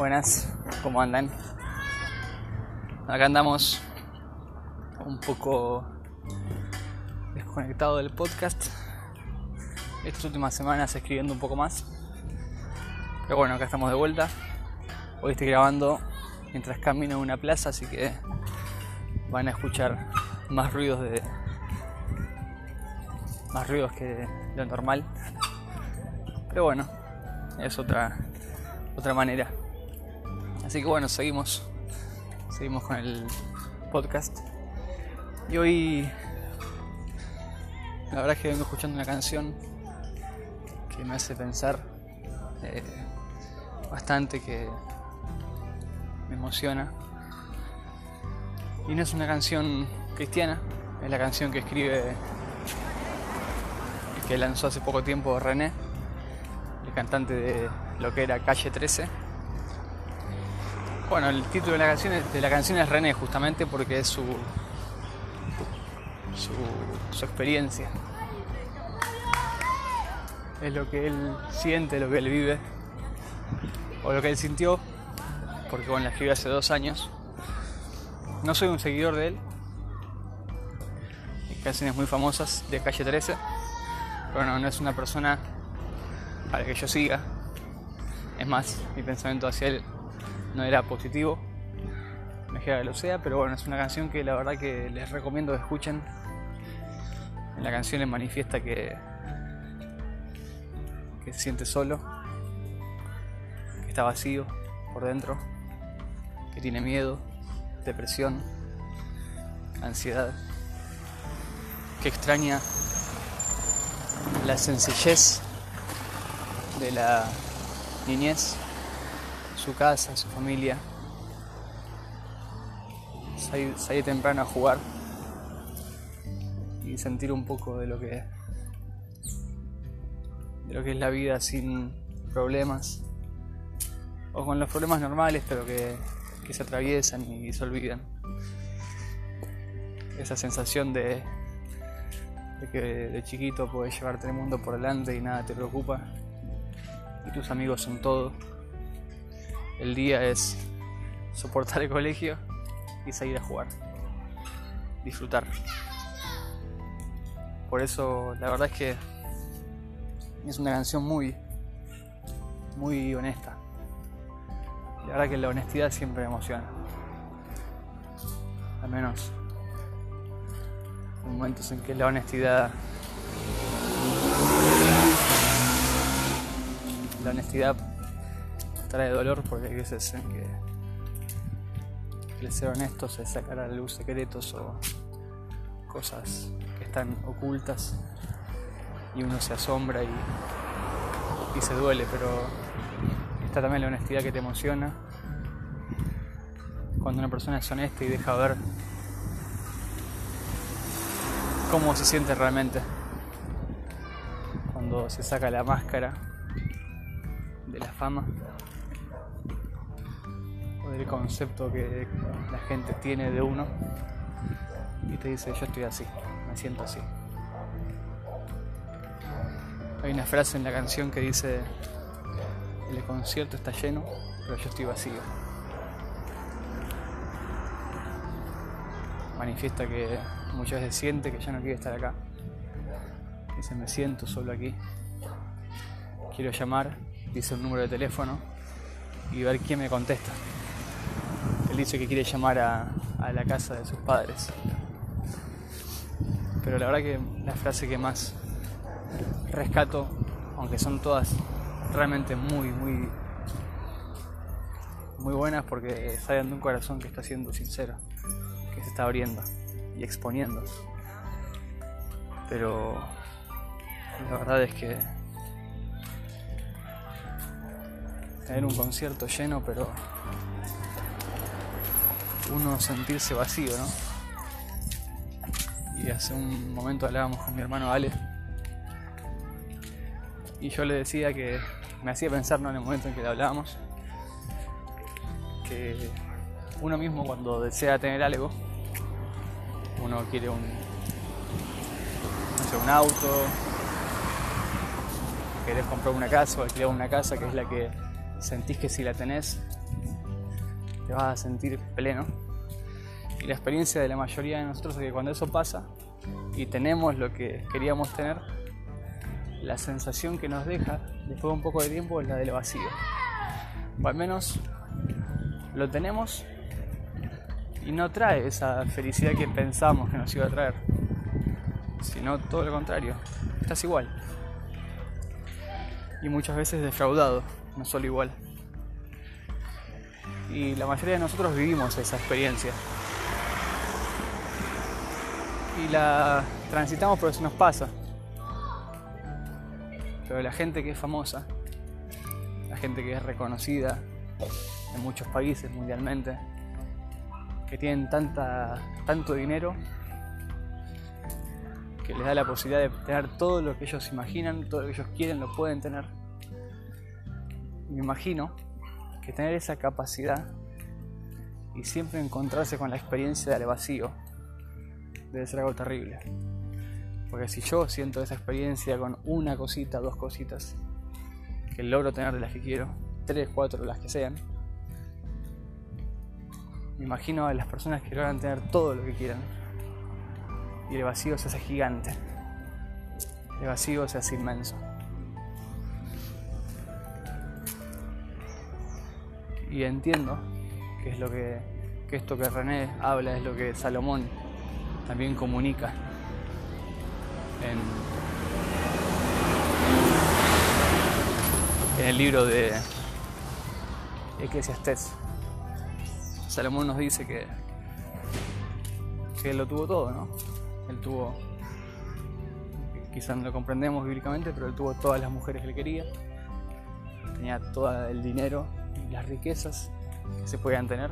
Buenas, ¿cómo andan? Acá andamos un poco desconectado del podcast. Estas últimas semanas escribiendo un poco más. Pero bueno, acá estamos de vuelta. Hoy estoy grabando mientras camino en una plaza, así que van a escuchar más ruidos de. más ruidos que lo normal. Pero bueno, es otra otra manera. Así que bueno, seguimos. Seguimos con el podcast. Y hoy la verdad es que vengo escuchando una canción que me hace pensar eh, bastante, que me emociona. Y no es una canción cristiana, es la canción que escribe, que lanzó hace poco tiempo René, el cantante de lo que era Calle 13. Bueno, el título de la canción es, de la canción es René justamente porque es su, su, su experiencia. Es lo que él siente, lo que él vive, o lo que él sintió, porque bueno, la escribió hace dos años. No soy un seguidor de él. Canciones muy famosas de Calle 13. Pero no, no es una persona para que yo siga. Es más, mi pensamiento hacia él no era positivo. Me que lo sea, pero bueno, es una canción que la verdad que les recomiendo que escuchen. En la canción él manifiesta que, que se siente solo, que está vacío por dentro, que tiene miedo, depresión, ansiedad, que extraña la sencillez de la niñez, su casa, su familia, salir, temprano a jugar y sentir un poco de lo que de lo que es la vida sin problemas. O con los problemas normales pero que, que se atraviesan y se olvidan. Esa sensación de, de que de chiquito puedes llevarte el mundo por delante y nada te preocupa. Y tus amigos son todo el día es soportar el colegio y salir a jugar disfrutar por eso la verdad es que es una canción muy, muy honesta. La verdad que la honestidad siempre emociona. Al menos en momentos en que la honestidad la honestidad trae dolor porque hay veces en que el ser honesto es sacar a luz secretos o cosas que están ocultas y uno se asombra y, y se duele, pero está también la honestidad que te emociona. Cuando una persona es honesta y deja ver cómo se siente realmente. Cuando se saca la máscara de la fama del concepto que la gente tiene de uno y te dice yo estoy así, me siento así. Hay una frase en la canción que dice, el concierto está lleno, pero yo estoy vacío. Manifiesta que muchas veces siente que ya no quiere estar acá. Dice, me siento solo aquí. Quiero llamar, dice un número de teléfono y ver quién me contesta. Dice que quiere llamar a, a la casa de sus padres. Pero la verdad que la frase que más rescato, aunque son todas realmente muy, muy, muy buenas porque salen de un corazón que está siendo sincero, que se está abriendo y exponiendo. Pero la verdad es que tener un concierto lleno, pero uno sentirse vacío, ¿no? Y hace un momento hablábamos con mi hermano Ale y yo le decía que me hacía pensar ¿no? en el momento en que le hablábamos que uno mismo cuando desea tener algo uno quiere un no sé, un auto querés comprar una casa o alquilar una casa que es la que sentís que si la tenés te vas a sentir pleno. Y la experiencia de la mayoría de nosotros es que cuando eso pasa y tenemos lo que queríamos tener, la sensación que nos deja después de un poco de tiempo es la del vacío. O al menos lo tenemos y no trae esa felicidad que pensamos que nos iba a traer, sino todo lo contrario, estás igual. Y muchas veces defraudado, no solo igual. Y la mayoría de nosotros vivimos esa experiencia. Y la transitamos porque eso nos pasa. Pero la gente que es famosa, la gente que es reconocida en muchos países mundialmente, que tienen tanta, tanto dinero que les da la posibilidad de tener todo lo que ellos imaginan, todo lo que ellos quieren, lo pueden tener. Me imagino tener esa capacidad y siempre encontrarse con la experiencia del vacío debe ser algo terrible. Porque si yo siento esa experiencia con una cosita, dos cositas, que logro tener de las que quiero, tres, cuatro, las que sean, me imagino a las personas que logran tener todo lo que quieran. Y el vacío se hace gigante. El vacío se hace inmenso. Y entiendo que es lo que, que esto que René habla es lo que Salomón también comunica en, en el libro de Eclesiastés. Salomón nos dice que, que él lo tuvo todo, ¿no? Él tuvo, quizás no lo comprendemos bíblicamente, pero él tuvo todas las mujeres que él quería, tenía todo el dinero las riquezas que se podían tener,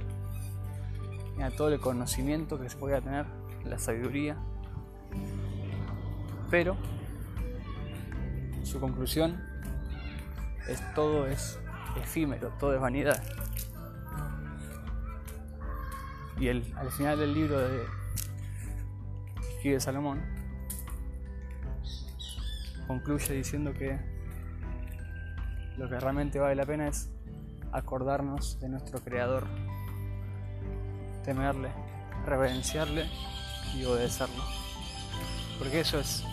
tenía todo el conocimiento que se podía tener, la sabiduría, pero su conclusión es todo es efímero, todo es vanidad. Y el, al final del libro de que Salomón, concluye diciendo que lo que realmente vale la pena es acordarnos de nuestro Creador, temerle, reverenciarle y obedecerlo. Porque eso es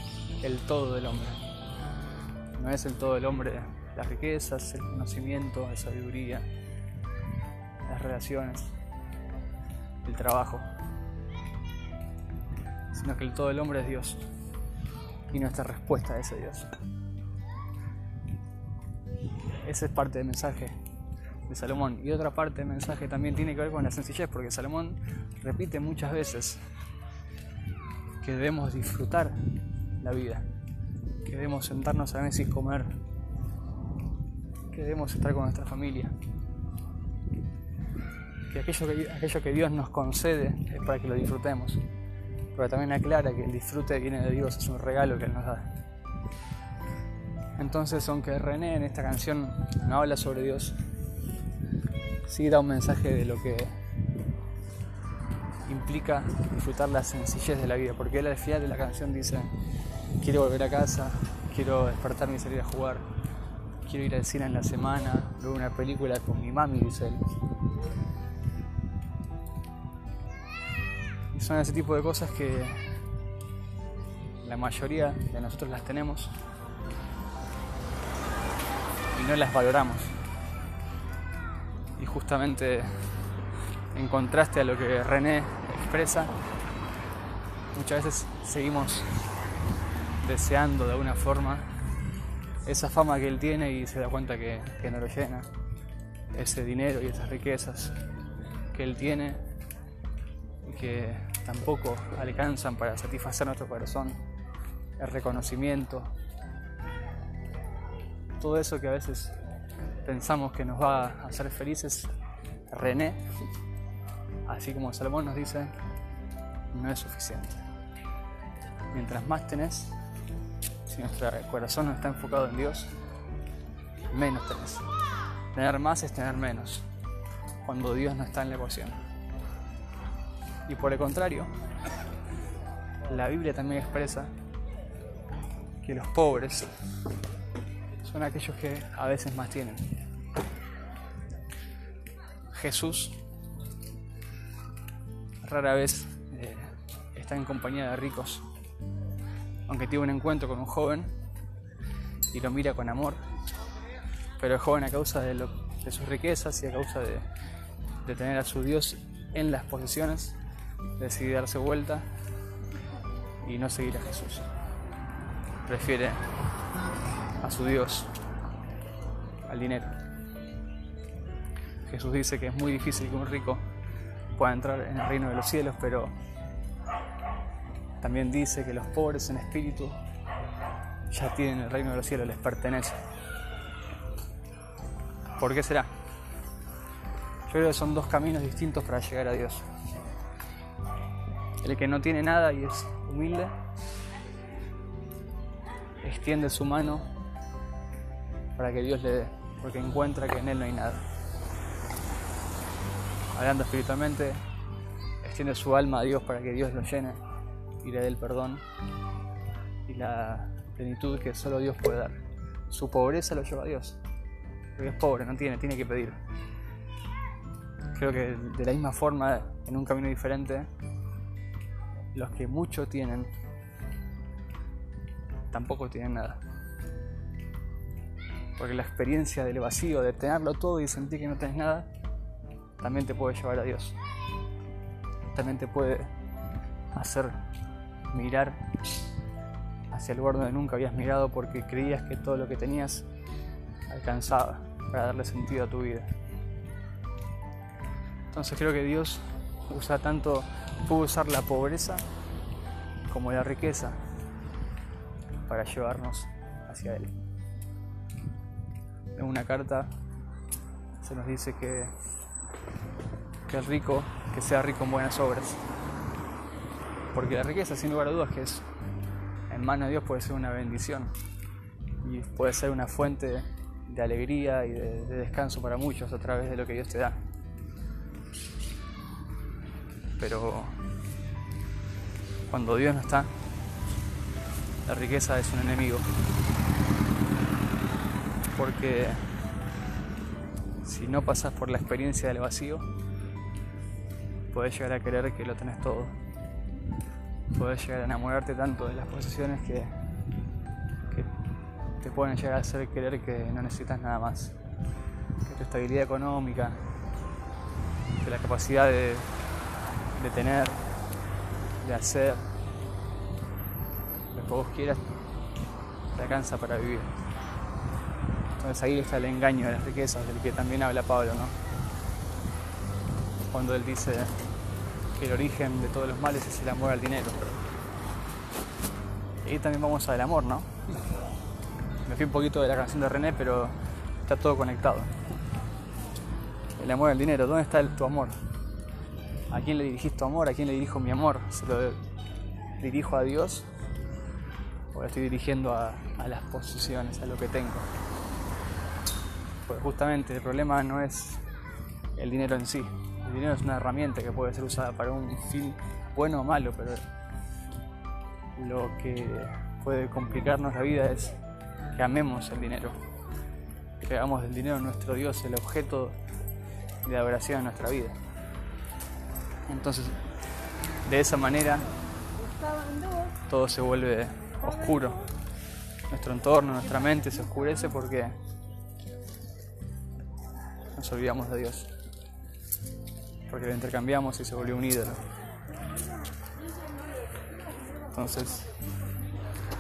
el todo del hombre. No es el todo del hombre las riquezas, el conocimiento, la sabiduría, las relaciones el trabajo, sino que el todo el hombre es Dios y nuestra respuesta a ese Dios. Esa es parte del mensaje de Salomón. Y otra parte del mensaje también tiene que ver con la sencillez, porque Salomón repite muchas veces que debemos disfrutar la vida, que debemos sentarnos a veces y comer, que debemos estar con nuestra familia, aquello que, aquello que Dios nos concede es para que lo disfrutemos. Pero también aclara que el disfrute viene de Dios, es un regalo que Él nos da. Entonces, aunque René en esta canción no habla sobre Dios, sí da un mensaje de lo que implica disfrutar la sencillez de la vida, porque él al final de la canción dice, quiero volver a casa, quiero despertarme y salir a jugar, quiero ir al cine en la semana, ver una película con mi mami, dice él. son ese tipo de cosas que la mayoría de nosotros las tenemos y no las valoramos. Y justamente en contraste a lo que René expresa, muchas veces seguimos deseando de alguna forma esa fama que él tiene y se da cuenta que, no lo llena, ese dinero y esas riquezas que él tiene y que tampoco alcanzan para satisfacer nuestro corazón, el reconocimiento, todo eso que a veces pensamos que nos va a hacer felices, René, así como Salomón nos dice, no es suficiente. Mientras más tenés, si nuestro corazón no está enfocado en Dios, menos tenés. Tener más es tener menos, cuando Dios no está en la ecuación. Y por el contrario, la Biblia también expresa que los pobres son aquellos que a veces más tienen. Jesús rara vez eh, está en compañía de ricos. Aunque tiene un encuentro con un joven y lo mira con amor, pero el joven a causa de, sus riquezas y a causa de, de tener a su Dios en las posesiones, decide darse vuelta y no seguir a Jesús. Prefiere a su Dios, al dinero. Jesús dice que es muy difícil que un rico pueda entrar en el reino de los cielos, pero también dice que los pobres en espíritu ya tienen el reino de los cielos, les pertenece. ¿Por qué será? Yo creo que son dos caminos distintos para llegar a Dios. El que no tiene nada y es humilde, extiende su mano para que Dios le dé, porque encuentra que en Él no hay nada. Hablando espiritualmente, extiende su alma a Dios para que Dios lo llene y le dé el perdón y la plenitud que solo Dios puede dar. Su pobreza lo lleva a Dios, porque es pobre, no tiene, tiene que pedir. Creo que de la misma forma, en un camino diferente, los que mucho tienen, tampoco tienen nada. Porque la experiencia del vacío, de tenerlo todo y sentir que no tenés nada, también te puede llevar a Dios. También te puede hacer mirar hacia el lugar donde nunca habías mirado porque creías que todo lo que tenías alcanzaba para darle sentido a tu vida. Entonces creo que Dios usa tanto, puede usar la pobreza como la riqueza para llevarnos hacia Él en una carta se nos dice que, que el rico, que sea rico en buenas obras. Porque la riqueza, sin lugar a dudas, que es en mano de Dios puede ser una bendición y puede ser una fuente de alegría y de, de descanso para muchos a través de lo que Dios te da. Pero cuando Dios no está, la riqueza es un enemigo porque si no pasas por la experiencia del vacío, puedes llegar a creer que lo tenés todo. Puedes llegar a enamorarte tanto de las posesiones que, te pueden llegar a hacer creer que no necesitas nada más. Que tu estabilidad económica, que la capacidad de tener, de hacer, lo que vos quieras, te alcanza para vivir. Entonces ahí está el engaño de las riquezas del que también habla Pablo, ¿no? Cuando él dice que el origen de todos los males es el amor al dinero. Y ahí también vamos al amor, ¿no? Me fui un poquito de la canción de René, pero está todo conectado. El amor al dinero, ¿dónde está tu amor? ¿A quién le dirigís tu amor? ¿A quién le dirijo mi amor? ¿Se lo dirijo a Dios? ¿O lo estoy dirigiendo a, a las posiciones, a lo que tengo? Pues justamente el problema no es el dinero en sí. El dinero es una herramienta que puede ser usada para un fin bueno o malo, pero lo que puede complicarnos la vida es que amemos el dinero, que hagamos del dinero nuestro Dios, el objeto de adoración en nuestra vida. Entonces, de esa manera, todo se vuelve oscuro. Nuestro entorno, nuestra mente se oscurece porque nos olvidamos de Dios. Porque lo intercambiamos y se volvió un ídolo. Entonces,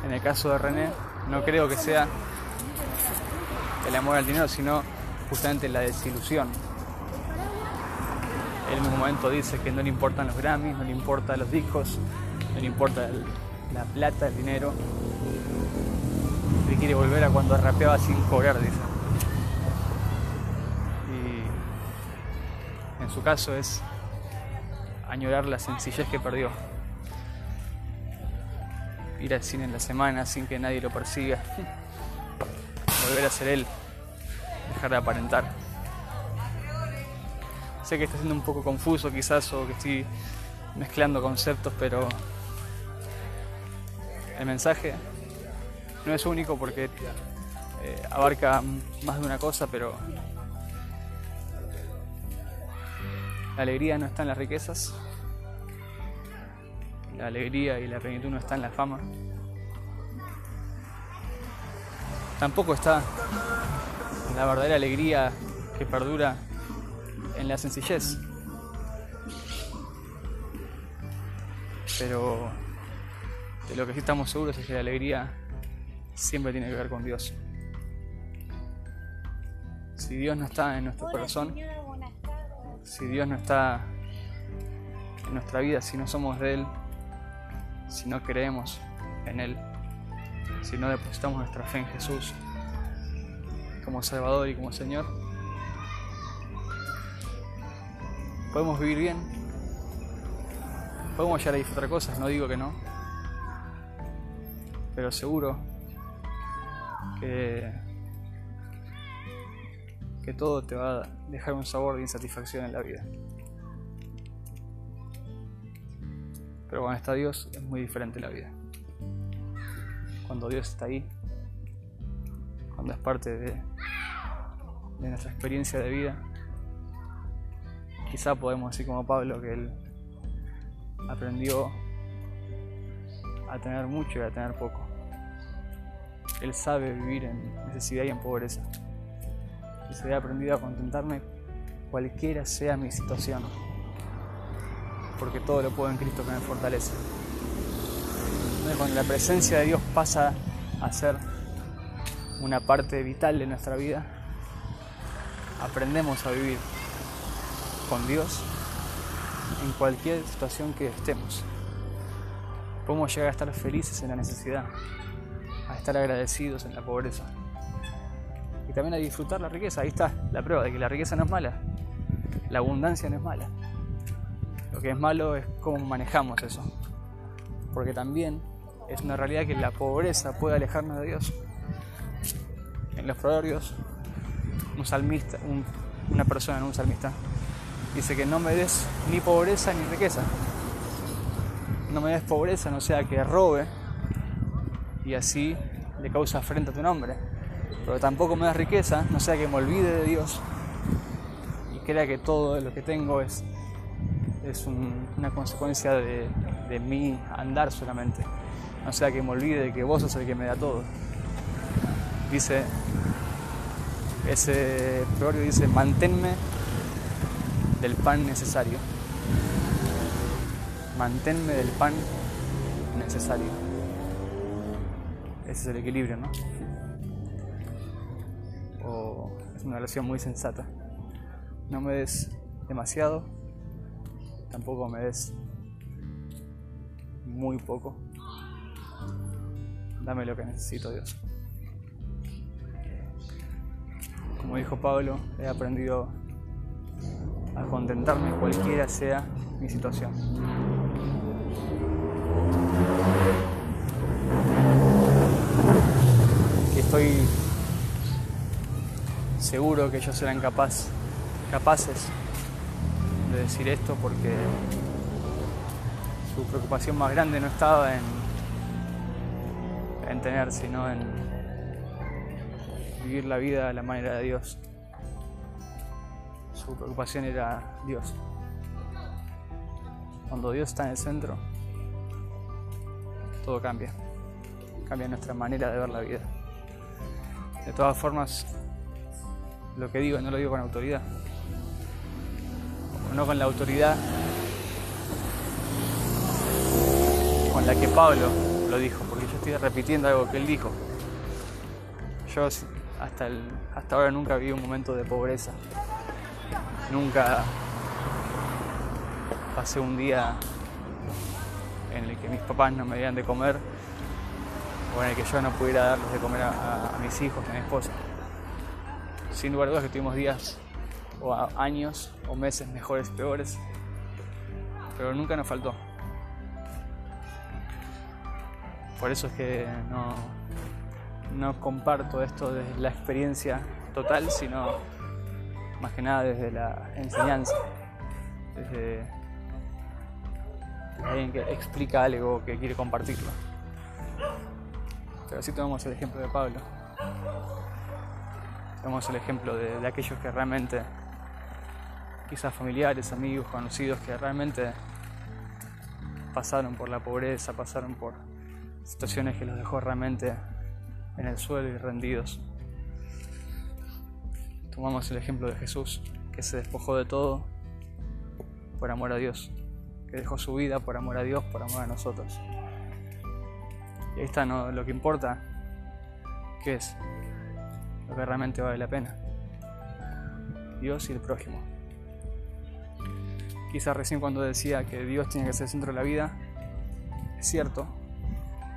en el caso de René, no creo que sea el amor al dinero, sino justamente la desilusión. Él en un momento dice que no le importan los Grammys, no le importan los discos, no le importa la plata, el dinero. Él quiere volver a cuando rapeaba sin cobrar, dice. Su caso es añorar la sencillez que perdió. Ir al cine en la semana sin que nadie lo persiga. Volver a ser él. Dejar de aparentar. Sé que está siendo un poco confuso quizás o que estoy mezclando conceptos, pero el mensaje no es único porque eh, abarca más de una cosa, pero La alegría no está en las riquezas, la alegría y la plenitud no está en la fama. Tampoco está la verdadera alegría que perdura en la sencillez. Pero de lo que sí estamos seguros es que la alegría siempre tiene que ver con Dios. Si Dios no está en nuestro corazón, si Dios no está en nuestra vida, si no somos de Él, si no creemos en Él, si no depositamos nuestra fe en Jesús como Salvador y como Señor, podemos vivir bien, podemos llegar a disfrutar cosas, no digo que no, pero seguro que, que todo te va a dejar un sabor de insatisfacción en la vida. Pero cuando está Dios es muy diferente la vida. Cuando Dios está ahí, cuando es parte de, nuestra experiencia de vida, quizá podemos decir como Pablo que él aprendió a tener mucho y a tener poco. Él sabe vivir en necesidad y en pobreza. Se ha aprendido a contentarme cualquiera sea mi situación porque todo lo puedo en Cristo que me fortalece. Cuando la presencia de Dios pasa a ser una parte vital de nuestra vida, aprendemos a vivir con Dios en cualquier situación que estemos. Podemos llegar a estar felices en la necesidad, a estar agradecidos en la pobreza también a disfrutar la riqueza. Ahí está la prueba de que la riqueza no es mala, la abundancia no es mala. Lo que es malo es cómo manejamos eso. Porque también es una realidad que la pobreza puede alejarnos de Dios. En los proverbios, un salmista, una persona, un salmista, dice que no me des ni pobreza ni riqueza. No me des pobreza, no sea que robe y así le causa frente a tu nombre. Pero tampoco me des riqueza, no sea que me olvide de Dios y crea que todo lo que tengo es es una consecuencia de, de mi andar solamente. No sea que me olvide de que vos sos el que me da todo. Dice, ese proverbio dice, manténme del pan necesario. Manténme del pan necesario. Ese es el equilibrio, ¿no? Es una relación muy sensata. No me des demasiado tampoco me des muy poco. Dame lo que necesito, Dios. Como dijo Pablo, he aprendido a contentarme cualquiera sea mi situación. Estoy seguro que ellos serán capaz, capaces decir esto porque su preocupación más grande no estaba en, en tener, sino en vivir la vida a la manera de Dios. Su preocupación era Dios. Cuando Dios está en el centro, todo cambia. Cambia nuestra manera de ver la vida. De todas formas, lo que digo no lo digo con autoridad no con la autoridad con la que Pablo lo dijo, porque yo estoy repitiendo algo que él dijo. Yo hasta, hasta ahora nunca viví un momento de pobreza. Nunca pasé un día en el que mis papás no me dieran de comer o en el que yo no pudiera darles de comer a, mis hijos, a mi esposa. Sin lugar a que tuvimos días o años o meses mejores, peores, pero nunca nos faltó. Por eso es que no, no comparto esto desde la experiencia total, sino más que nada desde la enseñanza, desde, alguien que explica algo que quiere compartirlo. Pero así tomamos el ejemplo de Pablo. Tomamos el ejemplo de aquellos que realmente quizás familiares, amigos, conocidos que realmente pasaron por la pobreza, pasaron por situaciones que los dejó realmente en el suelo y rendidos. Tomamos el ejemplo de Jesús, que se despojó de todo por amor a Dios, que dejó su vida por amor a Dios, por amor a nosotros. Y ahí está ¿no? lo que importa, que es lo que realmente vale la pena. Dios y el prójimo. Quizás recién cuando decía que Dios tiene que ser el centro de la vida, es cierto,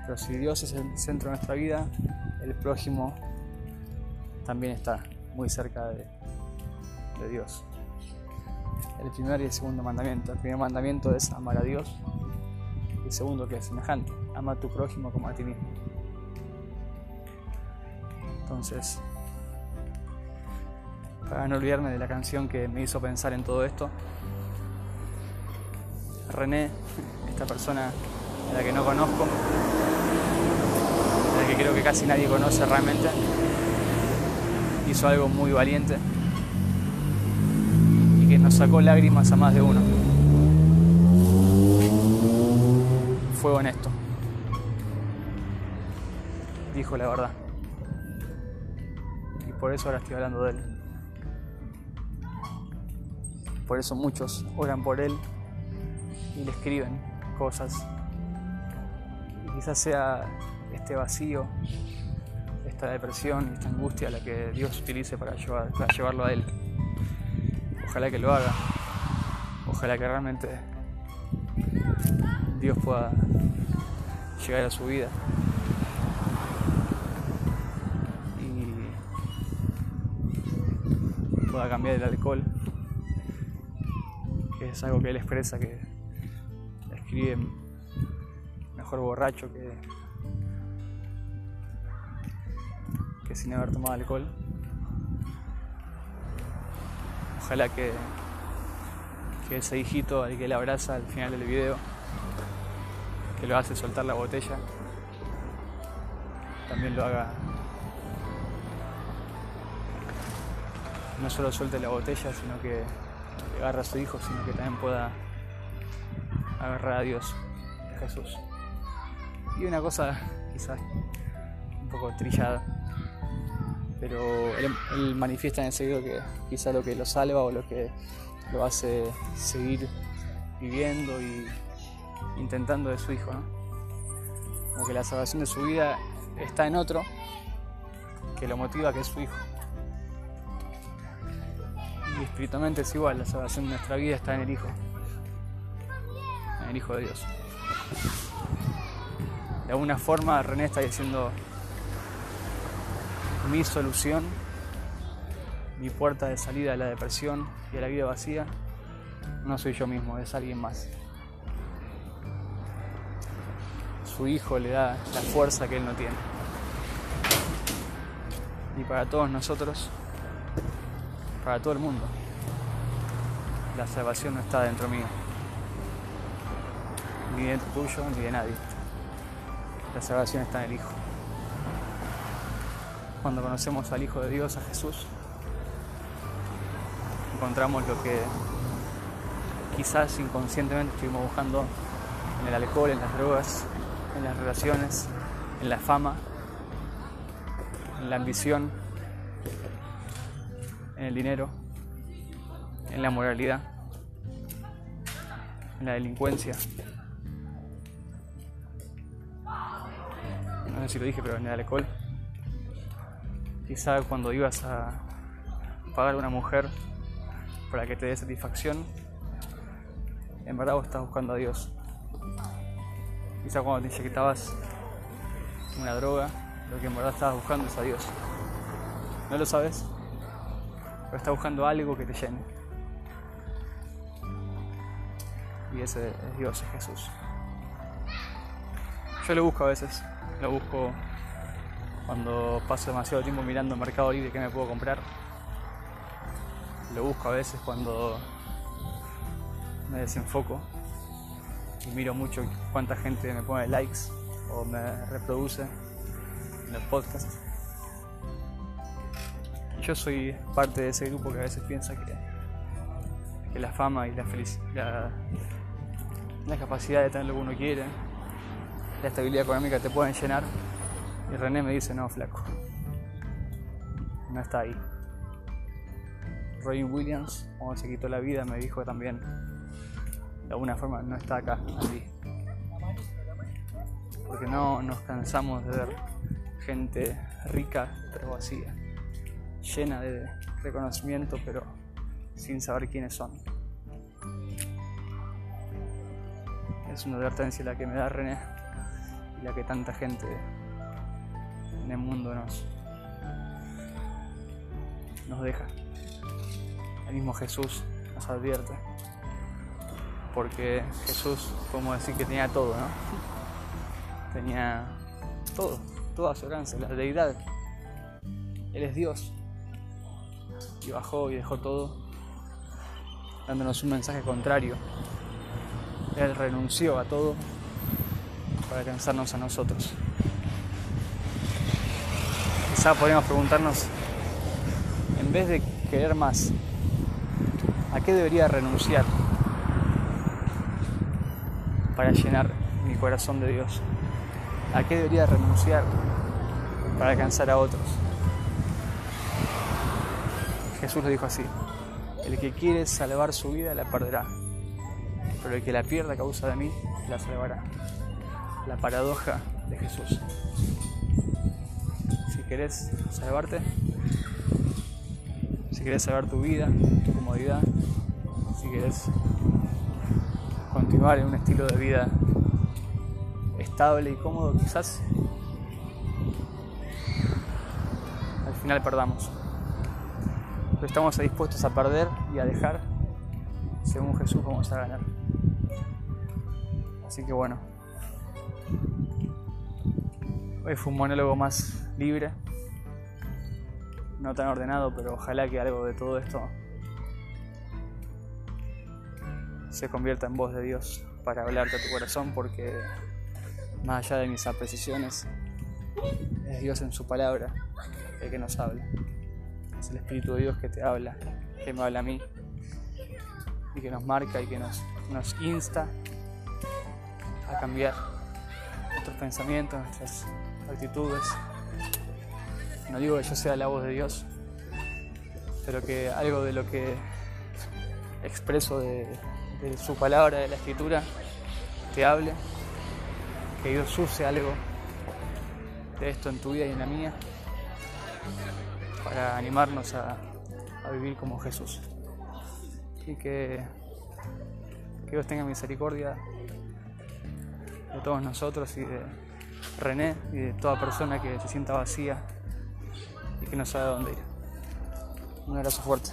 pero si Dios es el centro de nuestra vida, el prójimo también está muy cerca de, de Dios. El primer y el segundo mandamiento. El primer mandamiento es amar a Dios. El segundo que es semejante, ama a tu prójimo como a ti mismo. Entonces, para no olvidarme de la canción que me hizo pensar en todo esto, René, esta persona a la que no conozco, a la que creo que casi nadie conoce realmente, hizo algo muy valiente y que nos sacó lágrimas a más de uno. Fue honesto. Dijo la verdad. Y por eso ahora estoy hablando de él. Por eso muchos oran por él y le escriben cosas. Y quizás sea este vacío, esta depresión y esta angustia la que Dios utilice para, para llevarlo a él. Ojalá que lo haga. Ojalá que realmente Dios pueda llegar a su vida. Y pueda cambiar el alcohol es algo que él expresa que escribe mejor borracho que, que sin haber tomado alcohol. Ojalá que, que ese hijito al que él abraza al final del video, que lo hace soltar la botella, también lo haga. No solo suelte la botella, sino que agarra a su hijo, sino que también pueda agarrar a Dios, a Jesús. Y una cosa quizás un poco trillada, pero él, manifiesta en ese video que quizás lo que lo salva o lo que lo hace seguir viviendo y intentando de su hijo, Como que la salvación de su vida está en otro que lo motiva que es su hijo. Y espiritualmente es igual, la salvación de nuestra vida está en el Hijo, en el Hijo de Dios. De alguna forma René está diciendo, mi solución, mi puerta de salida a la depresión y a la vida vacía, no soy yo mismo, es alguien más. Su hijo le da la fuerza que él no tiene. Y para todos nosotros, para todo el mundo. La salvación no está dentro mío, ni dentro tuyo, ni de nadie. La salvación está en el Hijo. Cuando conocemos al Hijo de Dios, a Jesús, encontramos lo que quizás inconscientemente estuvimos buscando en el alcohol, en las drogas, en las relaciones, en la fama, en la ambición, en el dinero, en la moralidad, en la delincuencia. No sé si lo dije, pero en el alcohol. Quizá cuando ibas a pagar a una mujer para que te dé satisfacción, en verdad vos estás buscando a Dios. Quizá cuando te inyectabas una droga, lo que en verdad estabas buscando es a Dios. ¿No lo sabes? Pero está buscando algo que te llene. Y ese es Dios, es Jesús. Yo lo busco a veces, lo busco cuando paso demasiado tiempo mirando el mercado libre que me puedo comprar. Lo busco a veces cuando me desenfoco y miro mucho cuánta gente me pone likes o me reproduce en los podcasts yo soy parte de ese grupo que a veces piensa que, la fama y la, la capacidad de tener lo que uno quiere, la estabilidad económica te pueden llenar. Y René me dice, no, flaco, no está ahí. Roy Williams, cuando se quitó la vida, me dijo también, de alguna forma, no está acá, allí. Porque no nos cansamos de ver gente rica pero vacía, llena de reconocimiento pero sin saber quiénes son. Es una advertencia la que me da René y la que tanta gente en el mundo nos, nos deja. El mismo Jesús nos advierte. Porque Jesús, como decir que tenía todo, ¿no? Tenía todo, toda su alcance, la deidad. Él es Dios. Bajó y dejó todo, dándonos un mensaje contrario. Él renunció a todo para alcanzarnos a nosotros. Quizá podríamos preguntarnos, en vez de querer más, ¿a qué debería renunciar para llenar mi corazón de Dios? ¿A qué debería renunciar para alcanzar a otros? Jesús lo dijo así, el que quiere salvar su vida la perderá, pero el que la pierda a causa de mí la salvará. La paradoja de Jesús. Si querés salvarte, si querés salvar tu vida, tu comodidad, si querés continuar en un estilo de vida estable y cómodo, quizás al final perdamos. Pero estamos dispuestos a perder y a dejar, según Jesús vamos a ganar. Así que bueno, hoy fue un monólogo más libre, no tan ordenado, pero ojalá que algo de todo esto se convierta en voz de Dios para hablarte a tu corazón, porque más allá de mis apreciaciones, es Dios en su palabra el que nos habla. Es el Espíritu de Dios que te habla, que me habla a mí. Y que nos marca y que nos, insta a cambiar nuestros pensamientos, nuestras actitudes. No digo que yo sea la voz de Dios, pero que algo de lo que expreso de, de su palabra, de la escritura, te hable, que Dios use algo de esto en tu vida y en la mía, para animarnos a, vivir como Jesús. Y que Dios tenga misericordia de todos nosotros y de René y de toda persona que se sienta vacía y que no sabe a dónde ir. Un abrazo fuerte.